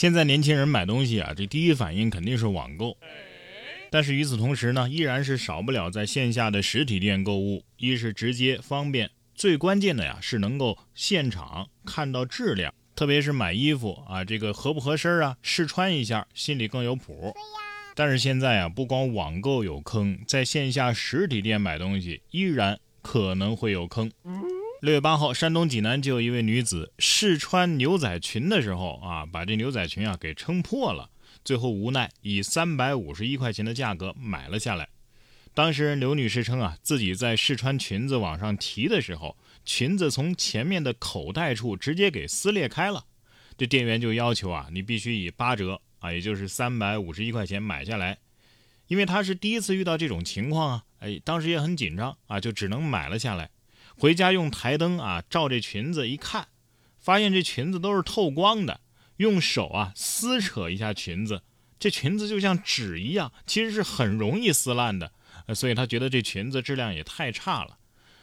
现在年轻人买东西啊，这第一反应肯定是网购。但是与此同时呢，依然是少不了在线下的实体店购物。一是直接方便，最关键的呀是能够现场看到质量。特别是买衣服啊，这个合不合身啊，试穿一下，心里更有谱。但是现在啊，不光网购有坑，在线下实体店买东西依然可能会有坑。六月八号，山东济南就有一位女子试穿牛仔裙的时候啊，把这牛仔裙啊给撑破了。最后无奈以三百五十一块钱的价格买了下来。当事人刘女士称啊，自己在试穿裙子往上提的时候，裙子从前面的口袋处直接给撕裂开了。这店员就要求啊，你必须以八折啊，也就是三百五十一块钱买下来。因为他是第一次遇到这种情况啊，哎，当时也很紧张啊，就只能买了下来。回家用台灯啊照这裙子一看，发现这裙子都是透光的。用手啊撕扯一下裙子，这裙子就像纸一样，其实是很容易撕烂的。所以他觉得这裙子质量也太差了。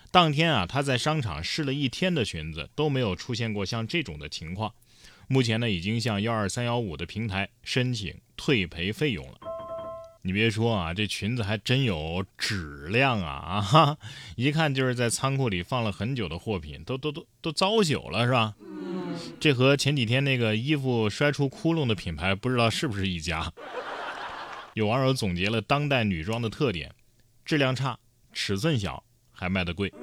当天啊，他在商场试了一天的裙子，都没有出现过像这种的情况。目前呢，已经向幺二三幺五的平台申请退赔费用了。你别说啊，这裙子还真有质量啊啊！哈，一看就是在仓库里放了很久的货品，都都都都糟朽了，是吧？这和前几天那个衣服摔出窟窿的品牌不知道是不是一家？有网友总结了当代女装的特点：质量差、尺寸小，还卖得贵。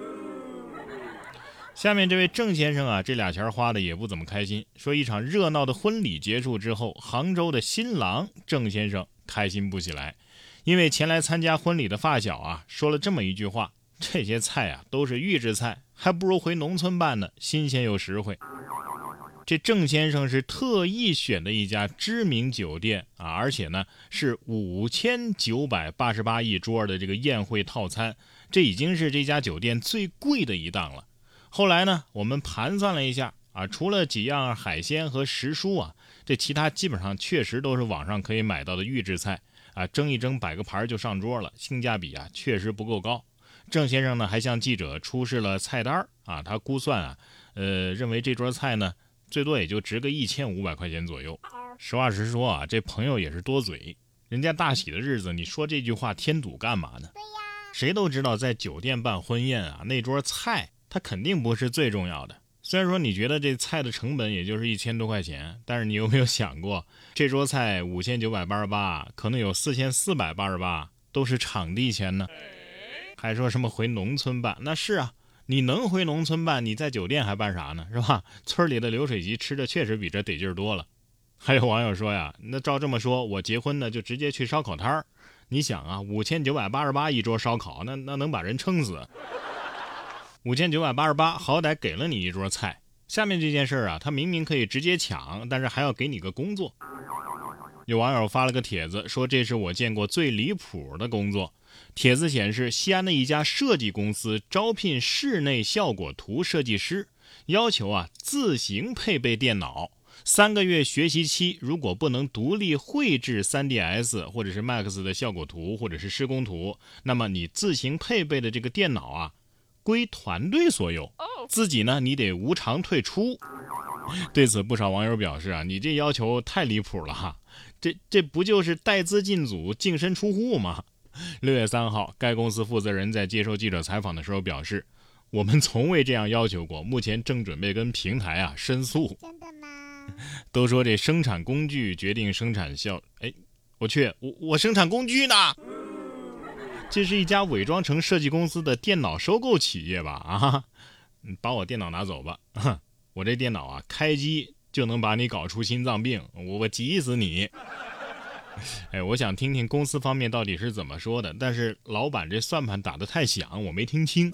下面这位郑先生啊，这俩钱花的也不怎么开心。说一场热闹的婚礼结束之后，杭州的新郎郑先生开心不起来，因为前来参加婚礼的发小啊说了这么一句话：这些菜啊都是预制菜，还不如回农村办呢，新鲜又实惠。这郑先生是特意选的一家知名酒店啊，而且呢是五千九百八十八一桌的这个宴会套餐，这已经是这家酒店最贵的一档了。后来呢，我们盘算了一下啊，除了几样海鲜和时蔬啊，这其他基本上确实都是网上可以买到的预制菜啊，蒸一蒸摆个盘就上桌了，性价比啊确实不够高。郑先生呢还向记者出示了菜单啊，他估算啊，呃，认为这桌菜呢。最多也就值个一千五百块钱左右。实话实说啊，这朋友也是多嘴。人家大喜的日子，你说这句话添堵干嘛呢？谁都知道，在酒店办婚宴啊，那桌菜它肯定不是最重要的。虽然说你觉得这菜的成本也就是一千多块钱，但是你有没有想过，这桌菜五千九百八十八，可能有四千四百八十八都是场地钱呢？还说什么回农村办？那是啊。你能回农村办？你在酒店还办啥呢？是吧？村里的流水席吃的确实比这得劲儿多了。还有网友说呀，那照这么说，我结婚呢就直接去烧烤摊儿。你想啊，五千九百八十八一桌烧烤，那那能把人撑死。五千九百八十八，好歹给了你一桌菜。下面这件事儿啊，他明明可以直接抢，但是还要给你个工作。有网友发了个帖子，说这是我见过最离谱的工作。帖子显示，西安的一家设计公司招聘室内效果图设计师，要求啊自行配备电脑，三个月学习期，如果不能独立绘制 3ds 或者是 max 的效果图或者是施工图，那么你自行配备的这个电脑啊归团队所有，自己呢你得无偿退出。对此，不少网友表示啊，你这要求太离谱了哈，这这不就是带资进组、净身出户吗？六月三号，该公司负责人在接受记者采访的时候表示：“我们从未这样要求过，目前正准备跟平台啊申诉。”真的吗？都说这生产工具决定生产效，哎，我去，我我生产工具呢？这是一家伪装成设计公司的电脑收购企业吧？啊，把我电脑拿走吧！我这电脑啊，开机就能把你搞出心脏病，我我急死你！哎，我想听听公司方面到底是怎么说的。但是老板这算盘打得太响，我没听清。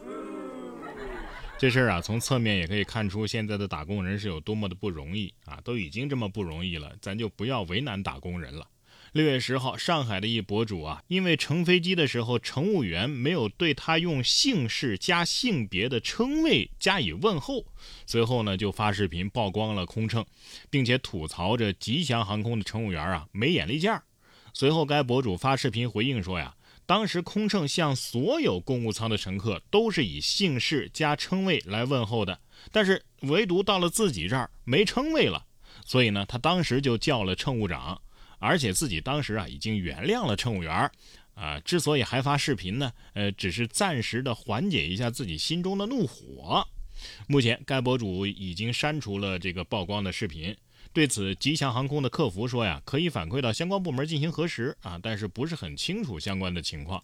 这事儿啊，从侧面也可以看出现在的打工人是有多么的不容易啊！都已经这么不容易了，咱就不要为难打工人了。六月十号，上海的一博主啊，因为乘飞机的时候乘务员没有对他用姓氏加性别的称谓加以问候，随后呢就发视频曝光了空乘，并且吐槽着吉祥航空的乘务员啊没眼力见儿。随后，该博主发视频回应说：“呀，当时空乘向所有公务舱的乘客都是以姓氏加称谓来问候的，但是唯独到了自己这儿没称谓了。所以呢，他当时就叫了乘务长，而且自己当时啊已经原谅了乘务员啊。之所以还发视频呢，呃，只是暂时的缓解一下自己心中的怒火。目前该博主已经删除了这个曝光的视频。对此，吉祥航空的客服说呀，可以反馈到相关部门进行核实啊，但是不是很清楚相关的情况。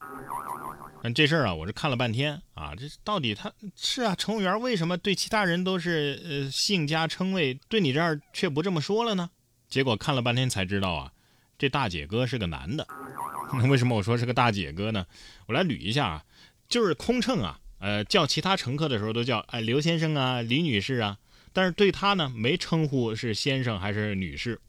但这事儿啊，我是看了半天啊，这到底他是啊，乘务员为什么对其他人都是呃姓加称谓，对你这儿却不这么说了呢？结果看了半天才知道啊，这大姐哥是个男的。那为什么我说是个大姐哥呢？我来捋一下啊，就是空乘啊，呃，叫其他乘客的时候都叫哎刘先生啊，李女士啊。但是对他呢，没称呼是先生还是女士，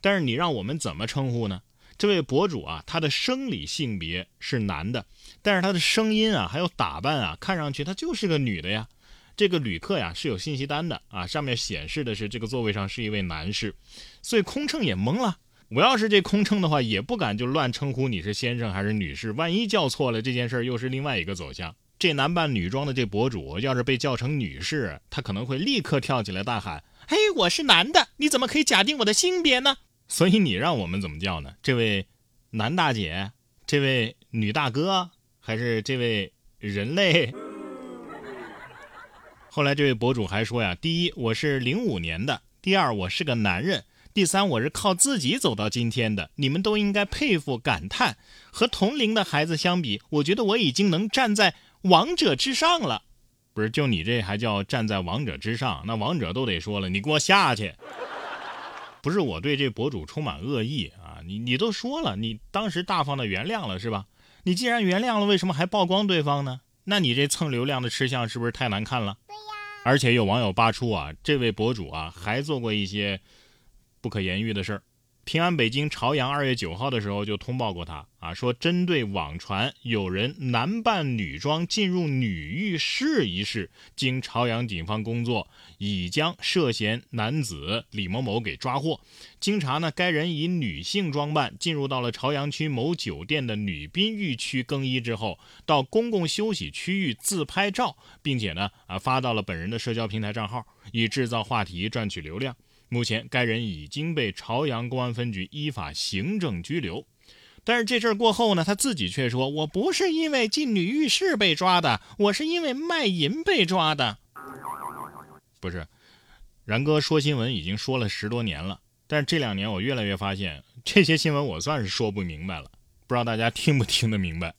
但是你让我们怎么称呼呢？这位博主啊，他的生理性别是男的，但是他的声音啊，还有打扮啊，看上去他就是个女的呀。这个旅客呀是有信息单的啊，上面显示的是这个座位上是一位男士，所以空乘也懵了。我要是这空乘的话，也不敢就乱称呼你是先生还是女士，万一叫错了，这件事又是另外一个走向。这男扮女装的这博主，要是被叫成女士，他可能会立刻跳起来大喊：“嘿，我是男的，你怎么可以假定我的性别呢？”所以你让我们怎么叫呢？这位男大姐，这位女大哥，还是这位人类？后来这位博主还说呀：“第一，我是零五年的；第二，我是个男人；第三，我是靠自己走到今天的。你们都应该佩服、感叹。和同龄的孩子相比，我觉得我已经能站在。”王者之上了，不是就你这还叫站在王者之上？那王者都得说了，你给我下去！不是我对这博主充满恶意啊，你你都说了，你当时大方的原谅了是吧？你既然原谅了，为什么还曝光对方呢？那你这蹭流量的吃相是不是太难看了？对呀。而且有网友扒出啊，这位博主啊还做过一些不可言喻的事儿。平安北京朝阳二月九号的时候就通报过他啊，说针对网传有人男扮女装进入女浴室一事，经朝阳警方工作，已将涉嫌男子李某某给抓获。经查呢，该人以女性装扮进入到了朝阳区某酒店的女宾浴区更衣之后，到公共休息区域自拍照，并且呢啊发到了本人的社交平台账号，以制造话题赚取流量。目前，该人已经被朝阳公安分局依法行政拘留。但是这事儿过后呢，他自己却说：“我不是因为进女浴室被抓的，我是因为卖淫被抓的。”不是，然哥说新闻已经说了十多年了，但是这两年我越来越发现，这些新闻我算是说不明白了，不知道大家听不听得明白。